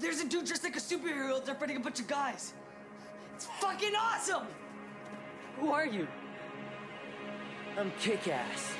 there's a dude dressed like a superhero there fighting a bunch of guys. It's fucking awesome! Who are you? I'm kick-ass.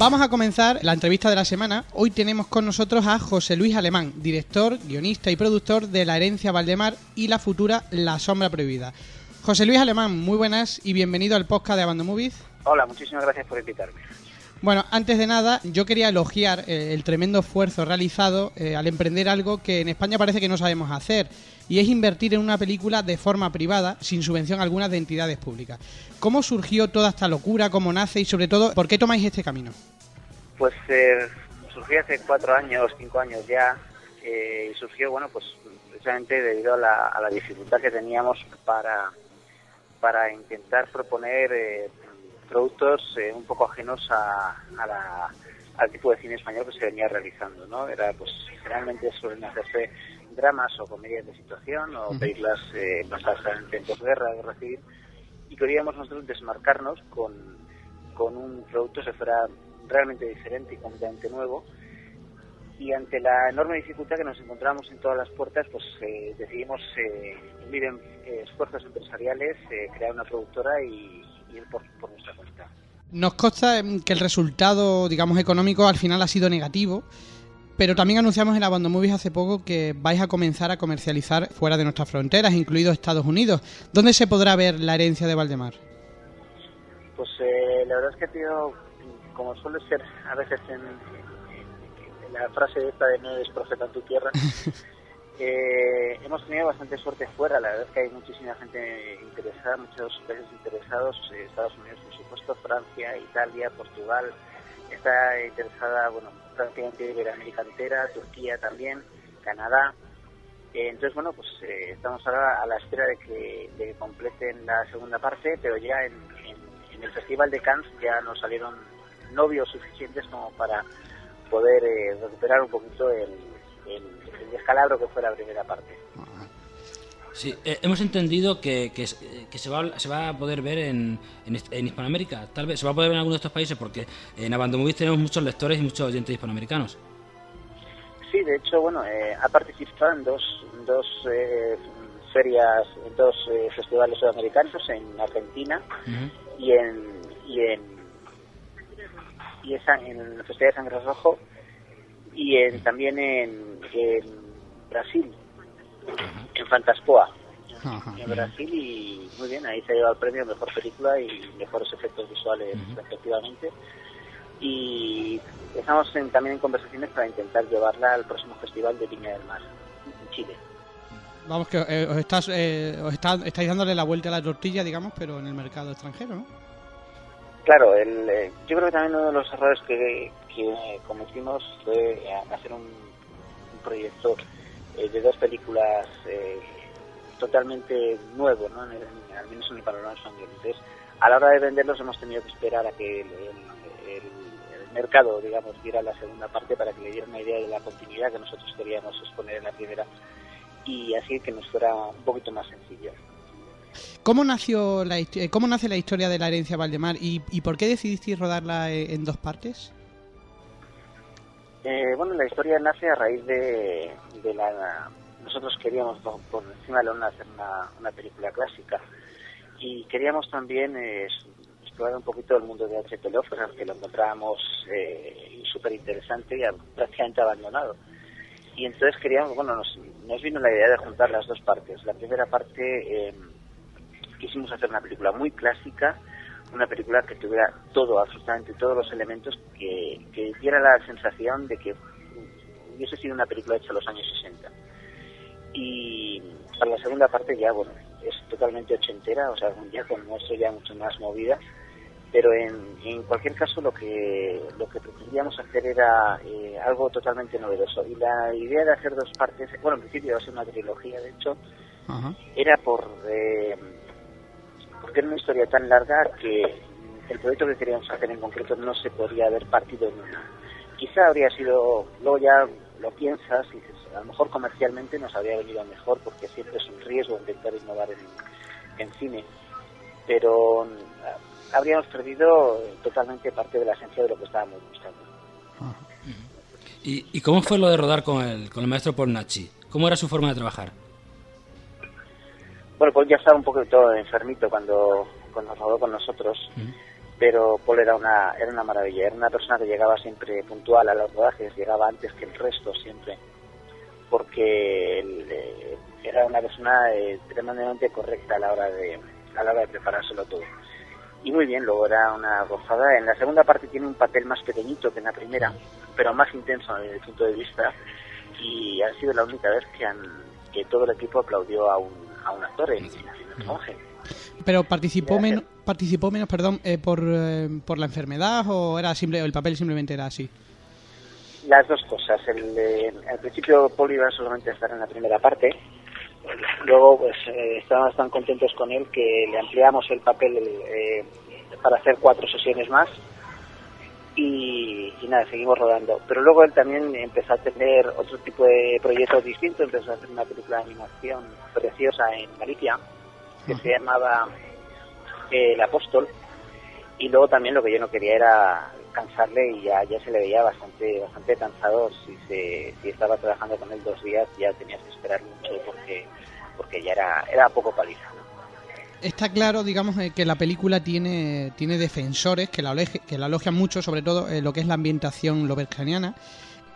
Vamos a comenzar la entrevista de la semana. Hoy tenemos con nosotros a José Luis Alemán, director, guionista y productor de La herencia Valdemar y la futura La sombra prohibida. José Luis Alemán, muy buenas y bienvenido al podcast de Abando Movies. Hola, muchísimas gracias por invitarme. Bueno, antes de nada, yo quería elogiar eh, el tremendo esfuerzo realizado eh, al emprender algo que en España parece que no sabemos hacer, y es invertir en una película de forma privada, sin subvención alguna de entidades públicas. ¿Cómo surgió toda esta locura? ¿Cómo nace? Y sobre todo, ¿por qué tomáis este camino? Pues eh, surgió hace cuatro años, cinco años ya, eh, y surgió, bueno, pues precisamente debido a la, a la dificultad que teníamos para, para intentar proponer productos eh, un poco ajenos a, a la, al tipo de cine español que se venía realizando, ¿no? Era, pues, generalmente suelen hacerse dramas o comedias de situación o películas eh, basadas en tiempos de guerra, civil, y queríamos nosotros desmarcarnos con, con un producto que fuera realmente diferente y completamente nuevo. Y ante la enorme dificultad que nos encontramos en todas las puertas, pues eh, decidimos eh, unir en- eh, esfuerzos empresariales, eh, crear una productora y, y por, por nuestra cuenta. Nos consta em, que el resultado, digamos, económico al final ha sido negativo, pero también anunciamos en Abando Movies hace poco que vais a comenzar a comercializar fuera de nuestras fronteras, incluido Estados Unidos. ¿Dónde se podrá ver la herencia de Valdemar? Pues eh, la verdad es que tenido, como suele ser a veces en, en- en la frase esta de no eres profeta en tu tierra, eh, hemos tenido bastante suerte fuera. La verdad es que hay muchísima gente interesada, muchos países interesados, eh, Estados Unidos por supuesto, Francia, Italia, Portugal, está interesada, bueno, prácticamente Iberoamérica entera, Turquía también, Canadá. Eh, entonces, bueno, pues eh, estamos ahora a la espera de que, completen la segunda parte, pero ya en, el Festival de Cannes ya nos salieron novios suficientes como para poder eh, recuperar un poquito el, el descalabro que fue la primera parte. Sí, eh, hemos entendido que, que, eh, que se, va, se va a poder ver en, en, en Hispanoamérica. Tal vez se va a poder ver en algunos de estos países porque en Abando Movies tenemos muchos lectores y muchos oyentes hispanoamericanos. Sí, de hecho, bueno, eh, ha participado en dos, dos eh, ferias, en dos festivales sudamericanos, en Argentina y en y en y en, San- en el Festival de Sangre Rojo y en, también en, en Brasil, en Fantaspoa, Ajá. en Brasil y muy bien, ahí se ha llevado el premio Mejor Película y Mejores Efectos Visuales respectivamente y estamos en- también en conversaciones para intentar llevarla al próximo Festival de Viña del Mar en Chile. Vamos, que eh, os, estás, eh, os está- estáis dándole la vuelta a la tortilla, digamos, pero en el mercado extranjero, ¿no? Claro, el, eh, yo creo que también uno de los errores que, que cometimos fue eh, hacer un, un proyecto eh, de dos películas eh, totalmente nuevo, ¿no? En el- en- al menos en el panorama español. Entonces, a la hora de venderlos hemos tenido que esperar a que el, el- el- mercado, digamos, diera la segunda parte para que le diera una idea de la continuidad que nosotros queríamos exponer en la primera y así que nos fuera un poquito más sencillo. ¿Cómo, nació la, eh, ¿Cómo nace la historia de la herencia Valdemar y, y por qué decidisteis rodarla eh, en dos partes? Eh, bueno, la historia nace a raíz de, la... Nosotros queríamos por, encima de la luna hacer una, una película clásica y queríamos también eh, explorar un poquito el mundo de H.P. Lovecraft, que lo encontrábamos eh, súper interesante y prácticamente abandonado. Y entonces queríamos, bueno, nos, nos vino la idea de juntar las dos partes. La primera parte eh, quisimos hacer una película muy clásica, una película que tuviera todo, absolutamente todos los elementos que, que diera la sensación de que hubiese sido una película hecha en los años 60. Y para la segunda parte ya, bueno, es totalmente ochentera, o sea, ya con nuestro ya mucho más movida. pero en, en cualquier caso lo que lo que pretendíamos hacer era eh, algo totalmente novedoso y la idea de hacer dos partes bueno en principio iba a ser una trilogía de hecho era por eh, porque era una historia tan larga que el proyecto que queríamos hacer en concreto no se podría haber partido en una quizá habría sido luego ya lo piensas y dices a lo mejor comercialmente nos habría venido mejor porque siempre es un riesgo intentar innovar en, en cine pero mm, habríamos perdido totalmente parte de la esencia de lo que estábamos buscando. ¿Y, y cómo fue lo de rodar con el, con el maestro Pornachi? ¿Cómo era su forma de trabajar? Bueno, Paul ya estaba un poco todo enfermito cuando, cuando rodó con nosotros, pero Paul era una, era una maravilla, era una persona que llegaba siempre puntual a los rodajes, llegaba antes que el resto siempre, porque él, eh, era una persona eh, tremendamente correcta a la hora de a la hora de preparárselo todo. Y muy bien, luego era una gozada. En la segunda parte tiene un papel más pequeñito que en la primera, pero más intenso desde el punto de vista. Y ha sido la única vez que, han, que todo el equipo aplaudió a un, a un actor en, en el monje. Pero participó menos, participó menos, perdón, eh, por, eh, por la enfermedad o era simple, el papel simplemente era así. Las dos cosas. El, eh, al principio Paul iba solamente a estar en la primera parte. Luego pues eh, estábamos tan contentos con él que le ampliamos el papel eh, para hacer cuatro sesiones más. Y, y nada, seguimos rodando. Pero luego él también empezó a tener otro tipo de proyectos distintos. Empezó a hacer una película de animación preciosa en Galicia que se llamaba eh, El Apóstol. Y luego también lo que yo no quería era cansarle y ya, ya se le veía bastante bastante cansado. Si, se, si estaba trabajando con él dos días ya tenías que esperar mucho porque porque ya era, era poco paliza. Está claro, digamos, que la película tiene, tiene defensores que la, aloje- que la elogian mucho, sobre todo eh, lo que es la ambientación lobercaniana,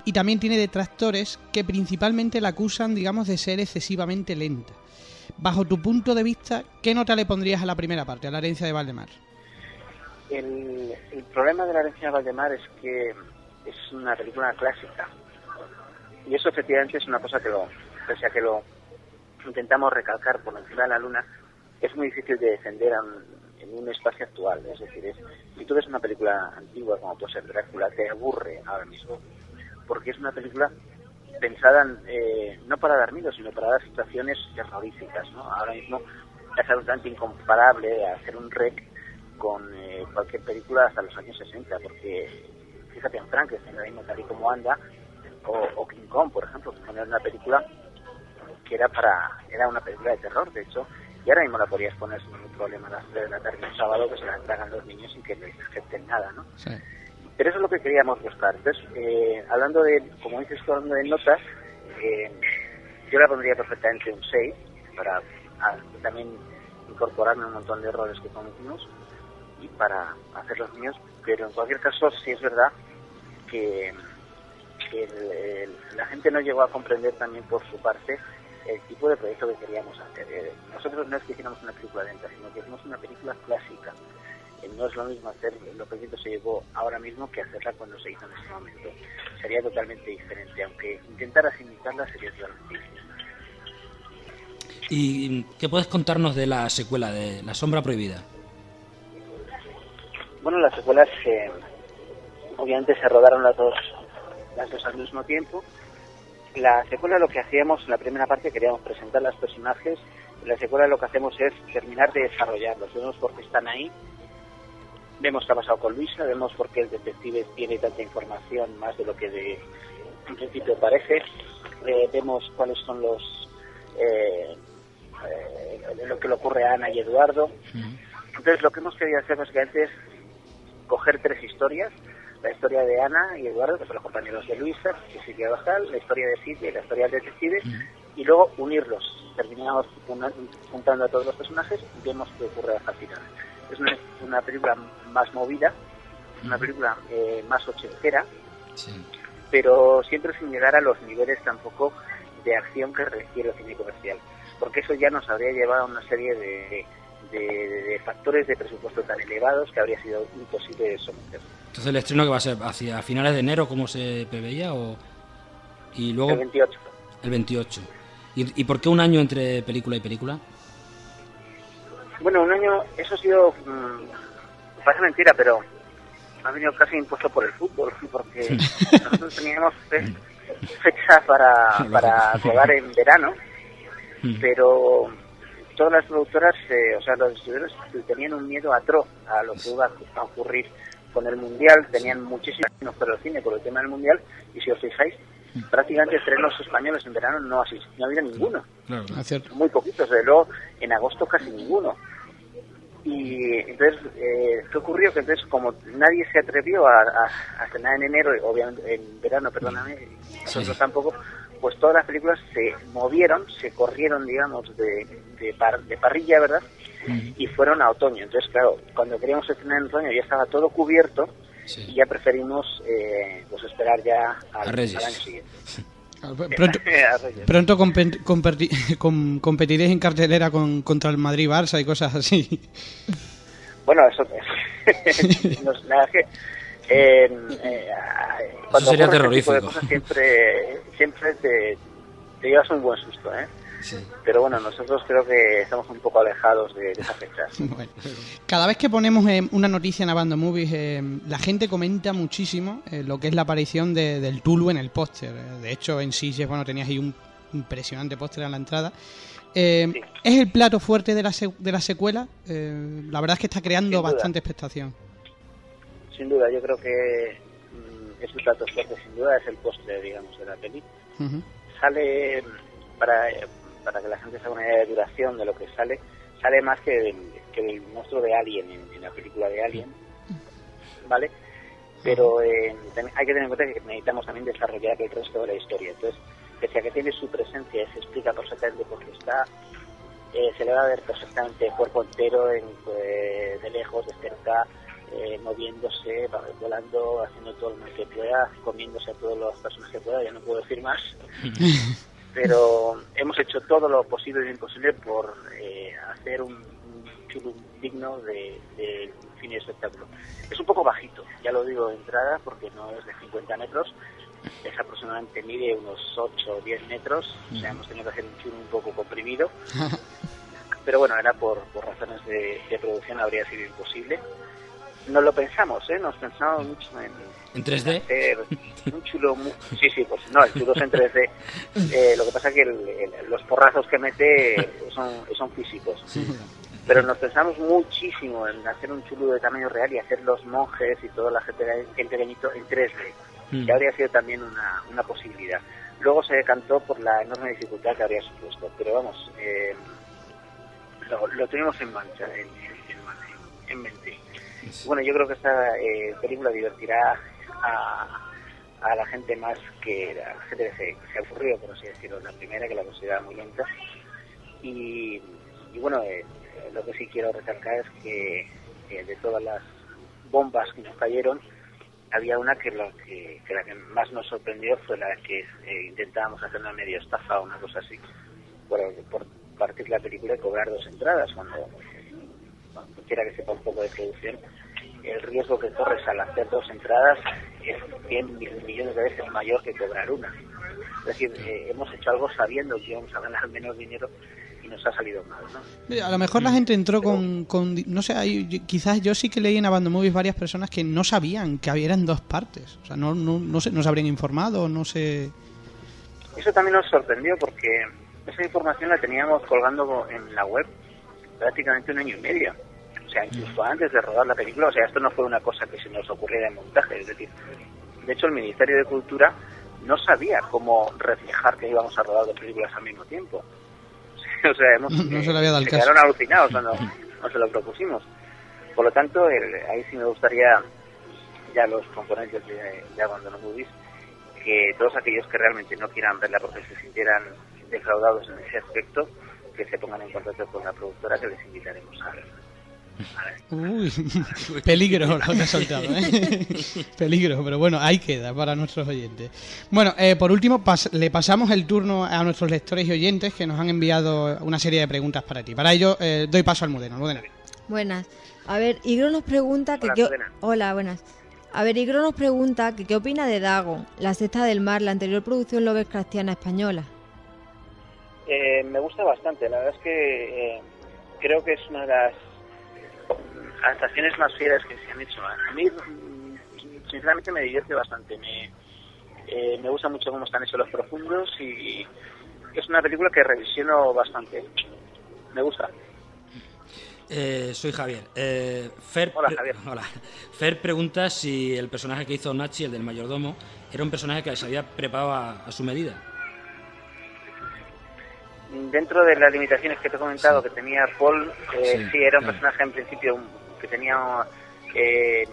y también tiene detractores que principalmente la acusan, digamos, de ser excesivamente lenta. Bajo tu punto de vista, ¿qué nota le pondrías a la primera parte, a la herencia de Valdemar? El, el problema de la herencia de Valdemar es que es una película clásica. Y eso efectivamente es una cosa que lo, pese a que lo intentamos recalcar por encima de la luna, es muy difícil de defender en un espacio actual. Es decir, es, si tú ves una película antigua como puede ser Drácula, te aburre ahora mismo. Porque es una película pensada eh, no para dar miedo, sino para dar situaciones terroríficas. ¿no? Ahora mismo es absolutamente incomparable hacer un rec con eh, cualquier película hasta los años 60, porque fíjate en Frankenstein, ahora mismo tal y como anda, o, o King Kong, por ejemplo, que era una película que era para era una película de terror, de hecho, y ahora mismo la podrías poner sin ningún problema a las 3 de la tarde un sábado que se la tragan los niños sin que les afecten nada, ¿no? Sí. Pero eso es lo que queríamos buscar. Entonces, eh, hablando de, como dices tú, hablando de notas, eh, yo la pondría perfectamente un 6 para ah, también incorporarme un montón de errores que cometimos y para hacer los míos. Pero en cualquier caso, sí es verdad que, que el- el- la gente no llegó a comprender también por su parte el tipo de proyecto que queríamos hacer. Eh, nosotros no es que hiciéramos una película lenta, sino que hicimos una película clásica. Eh, no es lo mismo hacer lo que se llevó ahora mismo que hacerla cuando se hizo en ese momento. Sería totalmente diferente, aunque intentaras imitarla sería totalmente. ¿Y qué puedes contarnos de la secuela de La Sombra Prohibida? Bueno, las secuelas eh, obviamente se rodaron las dos, las dos al mismo tiempo. La secuela lo que hacíamos, en la primera parte queríamos presentar los personajes, en la secuela lo que hacemos es terminar de desarrollarlos, vemos por qué están ahí, vemos qué ha pasado con Luisa, vemos por qué el detective tiene tanta información más de lo que de, en principio parece, eh, vemos cuáles son los... eh, eh, lo que le ocurre a Ana y Eduardo. Entonces lo que hemos querido hacer básicamente es coger tres historias, la historia de Ana y Eduardo, que son los compañeros de Luisa, que es Silvia Basal, la historia de Silvia y la historia del detective, y luego unirlos. Terminamos juntando a todos los personajes y vemos qué ocurre hasta el final. Es una, una película más movida, una película eh, más ochentera, Sí. pero siempre sin llegar a los niveles tampoco de acción que requiere el cine comercial, porque eso ya nos habría llevado a una serie de, de, de factores de presupuesto tan elevados que habría sido imposible someter. Entonces el estreno que va a ser hacia finales de enero, como se preveía, o y luego El 28. el 28. ¿Y, y por qué un año entre película y película? Bueno, un año, eso ha sido mm, parece mentira, pero ha venido casi impuesto por el fútbol, porque nosotros teníamos fe- fecha para, para rodar en verano, pero todas las productoras, eh, o sea, los distribuidores tenían un miedo atroz a lo que iba a ocurrir con el Mundial, tenían muchísimos años por el cine por el tema del Mundial, y si os fijáis, prácticamente estrenos españoles en verano no, asist- no ha habido ninguno Claro, claro. Muy poquitos, de luego en agosto casi ninguno. Y entonces, eh, ¿qué ocurrió? Que entonces, como nadie se atrevió a, a, a estrenar en enero, obviamente en verano, perdóname, y nosotros tampoco, pues todas las películas se movieron, se corrieron, digamos, de, de, par- de parrilla, ¿verdad? Y fueron a otoño. Entonces, claro, cuando queríamos estrenar en otoño ya estaba todo cubierto Sí. y ya preferimos eh, pues esperar ya al, A Reyes. al año siguiente. Pronto, A Reyes. pronto com- competiréis en cartelera con, contra el Madrid-Barça y cosas así. Bueno, eso no es nada que eh, eh, cuando sería este terrorífico. cosas siempre siempre te, te llevas un buen susto, ¿eh? Sí. Pero bueno, nosotros creo que estamos un poco alejados de, de esas fechas. Bueno, cada vez que ponemos eh, una noticia en Abando Movies, eh, la gente comenta muchísimo eh, lo que es la aparición de- del Tulu en el póster. Eh, De hecho, en Sitges, bueno, tenías ahí un impresionante póster en la entrada. Eh, Sí. ¿Es el plato fuerte de la, de la secuela? Eh, la verdad es que está creando bastante expectación. Sin duda, yo creo que mm, es el plato fuerte, sin duda, es el postre, digamos, de la peli. Sale, mm, para, para que la gente se haga una idea de duración de lo que sale, sale más que el, que el monstruo de Alien en, en la película de Alien, ¿vale? Pero eh, hay que tener en cuenta que necesitamos también desarrollar el resto de la historia. Entonces, pese a que tiene su presencia y se explica perfectamente por qué está, eh, se le va a ver perfectamente el cuerpo entero en, eh, de lejos, de cerca, eh, moviéndose, volando, haciendo todo lo que pueda, comiéndose a todas las personas que pueda, ya no puedo decir más. Pero hemos hecho todo lo posible y lo imposible por eh, hacer un, un chulo digno de, de cine espectáculo. Es un poco bajito, ya lo digo de entrada, porque no es de 50 metros, es aproximadamente mide unos 8 o 10 metros, o sea, hemos tenido que hacer un chulo un poco comprimido, pero bueno, era por, por razones de, de producción, habría sido imposible. No lo pensamos, ¿eh? Nos pensamos mucho en, ¿En 3D? hacer un chulo sí sí pues no el chulo es en 3D Eh, lo que pasa que el- el- los porrazos que mete son, son físicos pero nos pensamos muchísimo en hacer un chulo de tamaño real y hacer los monjes y toda la gente el pequeñito en 3D Mm. que habría sido también una, una posibilidad luego se decantó por la enorme dificultad que habría supuesto pero vamos eh, lo, lo tenemos en mancha en, en- en mente bueno, yo creo que esta eh, película divertirá a, a la gente más que a la gente que se, se aburrió, por así decirlo, la primera, que la consideraba muy lenta. Y, y bueno, eh, lo que sí quiero recalcar es que eh, de todas las bombas que nos cayeron, había una que, lo que, que la que más nos sorprendió fue la que eh, intentábamos hacer una medio estafa o una cosa así, por, por partir la película y cobrar dos entradas, cuando bueno, cualquiera que sepa un poco de producción, el riesgo que corres al hacer dos entradas es 100 mil millones de veces mayor que cobrar una. Es decir, eh, hemos hecho algo sabiendo que íbamos a ganar menos dinero y nos ha salido mal, ¿no? A lo mejor la gente entró con, con- no sé, hay- quizás yo sí que leí en Abandon Movies varias personas que no sabían que habían dos partes. O sea, no, no, no, se, no se habrían informado, no sé... Eso también nos sorprendió porque esa información la teníamos colgando en la web prácticamente un año y medio. O sea, incluso antes de rodar la película. O sea, esto no fue una cosa que se nos ocurriera en montaje. Es decir, de hecho, el Ministerio de Cultura no sabía cómo reflejar que íbamos a rodar dos películas al mismo tiempo. O sea, hemos, No se le había dado el se caso. quedaron alucinados cuando nos se lo propusimos. Por lo tanto, el- ahí sí me gustaría, ya los componentes de, de Abandono Movies, que todos aquellos que realmente no quieran verla porque se sintieran defraudados en ese aspecto, que se pongan en contacto con la productora que les invitaremos a. Uy, peligro lo que ha soltado, ¿eh? peligro, pero bueno, ahí queda para nuestros oyentes. Bueno, eh, por último, pas- le pasamos el turno a nuestros lectores y oyentes que nos han enviado una serie de preguntas para ti. Para ello, eh, doy paso al Mudeno. Almudena. Buenas. A ver, Igro nos pregunta que Hola, qué... Hola, buenas. A ver, Igro nos pregunta que qué opina de Dagon, La Sexta del Mar, la anterior producción Lovecraftiana española. Eh, me gusta bastante, la verdad es que eh, creo que es una de las adaptaciones más fieras que se han hecho. A mí, mm, sinceramente, me divierte bastante. Me, eh, me gusta mucho cómo están hechos los profundos y es una película que revisiono bastante. Me gusta. Eh, soy Javier. Eh, Fer, Hola, Javier. hola. Fer pregunta si el personaje que hizo Nachi, el del mayordomo, era un personaje que se había preparado a, a su medida. Dentro de las limitaciones que te he comentado que tenía Paul, eh, Sí, sí, era un claro. personaje en principio que tenía eh,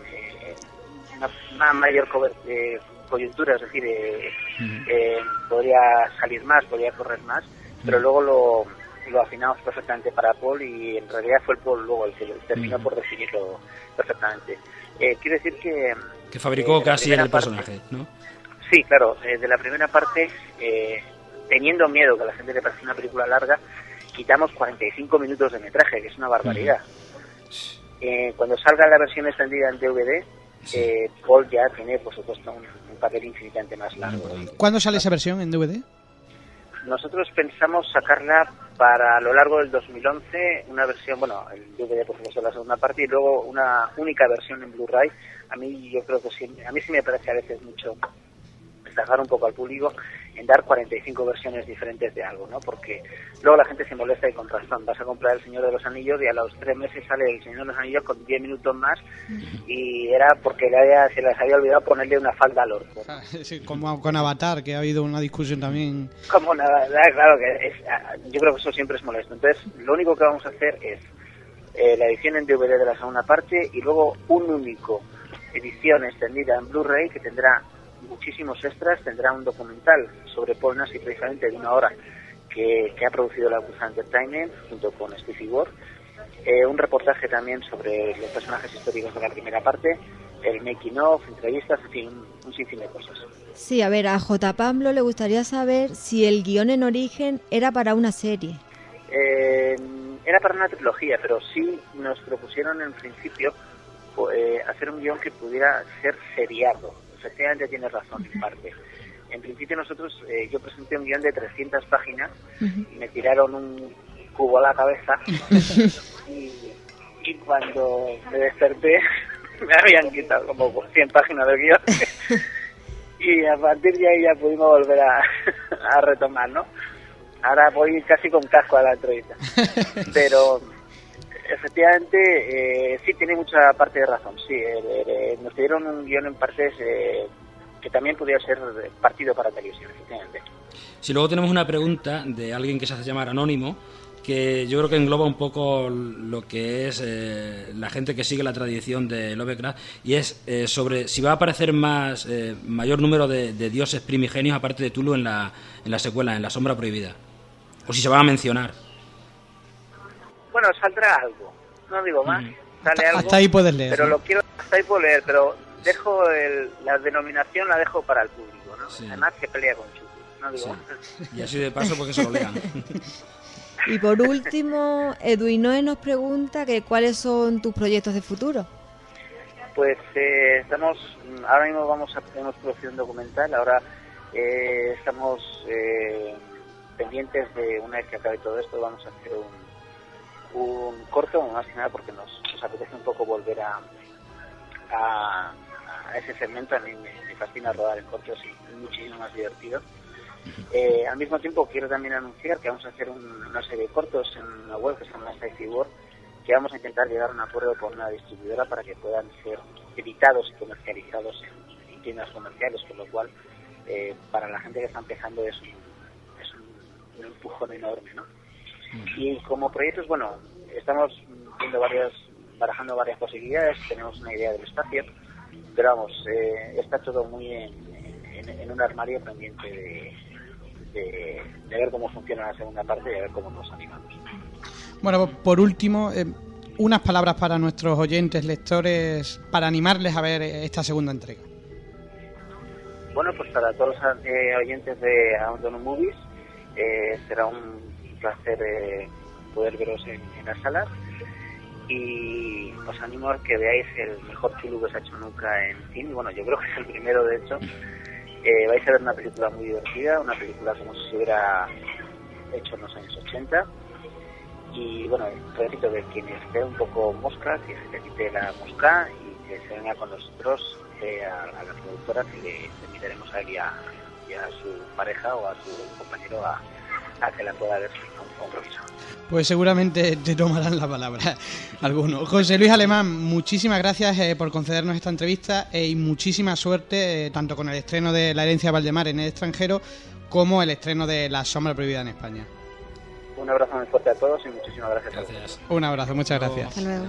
una, una mayor eh, coyuntura, es decir, eh, eh, podría salir más, podría correr más, pero luego lo, lo afinamos perfectamente para Paul y en realidad fue el Paul luego el que terminó por definirlo perfectamente. Eh, quiero decir que... Que fabricó casi el parte- personaje, ¿no? Sí, claro, de la primera parte, teniendo miedo que a la gente le parezca una película larga, quitamos 45 minutos de metraje, que es una barbaridad. Eh, cuando salga la versión extendida en DVD, eh, Paul ya tiene, por supuesto, un, un papel infinitamente más largo. ¿Cuándo sale esa versión en DVD? Nosotros pensamos sacarla para a lo largo del 2011, una versión, bueno, el DVD por supuesto la segunda parte y luego una única versión en Blu-ray. A mí yo creo que sí, a mí sí me parece a veces mucho estajar un poco al público en dar 45 versiones diferentes de algo, ¿no? Porque luego la gente se molesta y con razón. Vas a comprar El Señor de los Anillos y a los tres meses sale El Señor de los Anillos con 10 minutos más y era porque le había- se les había olvidado ponerle una falda al orco. Ah, Sí, como con Avatar, que ha habido una discusión también. Como nada, nada, claro que es, ah, yo creo que eso siempre es molesto. Entonces, lo único que vamos a hacer es eh, la edición en DVD de la segunda parte y luego un único edición extendida en Blu-ray que tendrá muchísimos extras, tendrá un documental sobre Paul Nassi precisamente de una hora que, que ha producido la Acusa Entertainment junto con Stevie Ward, eh, un reportaje también sobre los personajes históricos de la primera parte, el making of, entrevistas, en fin, un, un sinfín de cosas. Sí, a ver, a J. Pablo le gustaría saber si el guion en origen era para una serie. Eh, era para una trilogía, pero sí nos propusieron en principio po- eh, hacer un guion que pudiera ser seriado. Efectivamente tienes razón, en parte. En principio nosotros, eh, yo presenté un guion de 300 páginas y me tiraron un cubo a la cabeza y, y cuando me desperté me habían quitado como 100 páginas del guion y a partir de ahí ya pudimos volver a, a retomar, ¿no? Ahora voy casi con casco a la entrevista. Pero efectivamente eh, sí tiene mucha parte de razón. Sí, eh, nos dieron un guion en partes eh, que también podría ser partido para televisión, efectivamente. Si luego tenemos una pregunta de alguien que se hace llamar Anónimo, que yo creo que engloba un poco lo que es eh, la gente que sigue la tradición de Lovecraft, y es eh, sobre si va a aparecer más eh, mayor número de, de dioses primigenios aparte de Tulu en la, en la secuela, en la sombra prohibida. O si se van a mencionar. Bueno, saldrá algo. No digo más. Sale Hasta- algo. hasta ahí puedes leer, Pero ¿no? lo quiero hasta ahí puedo leer, pero dejo el- la denominación la dejo para el público, ¿no? Sí. Además que pelea con Chucky. No digo Sí. Y así de paso porque se lo lean. Y por último, Edwin Noé nos pregunta que cuáles son tus proyectos de futuro. Pues eh, estamos, mm, ahora mismo vamos a, hemos producido un documental, ahora eh, estamos eh, pendientes de, una vez que acabe todo esto, vamos a hacer un, un corto, más que nada porque nos, nos apetece un poco volver a, a, a ese segmento, a mí me, me fascina rodar en cortos y es muchísimo más divertido. Eh, al mismo tiempo quiero también anunciar que vamos a hacer un- una serie de cortos en una web que se llama Sci-Fi World, que vamos a intentar llegar a un acuerdo con una distribuidora para que puedan ser editados y comercializados en, en tiendas comerciales, con lo cual eh, para la gente que está empezando es un, es un, un empujón enorme, ¿no? Y como proyectos, bueno, estamos viendo varias, barajando varias posibilidades, tenemos una idea del espacio, pero vamos, eh, está todo muy en, en- en un armario pendiente de, de, de ver cómo funciona la segunda parte y de ver cómo nos animamos. Bueno, por último, eh, unas palabras para nuestros oyentes, lectores, para animarles a ver esta segunda entrega. Bueno, pues para todos los eh, oyentes de Abandon Movies, eh, será un placer eh, poder veros en, en las salas y os animo a que veáis el mejor Chulu que se ha hecho nunca en cine. Bueno, yo creo que es el primero, de hecho. Eh, vais a ver una película muy divertida, una película como si se hubiera hecho en los años 80 Y bueno, repito que quien esté un poco mosca, que se le quite la mosca y que se venga con nosotros eh, a, a la productora que le, invitaremos a él a, y a su pareja o a su compañero a, a que la pueda ver sin compromiso. Pues seguramente te tomarán la palabra alguno. José Luis Alemán, muchísimas gracias eh, por concedernos esta entrevista eh, y muchísima suerte eh, tanto con el estreno de La herencia de Valdemar en el extranjero como el estreno de La sombra prohibida en España. Un abrazo muy fuerte a todos y muchísimas gracias. a todos. Gracias. Un abrazo, muchas gracias. Hasta luego.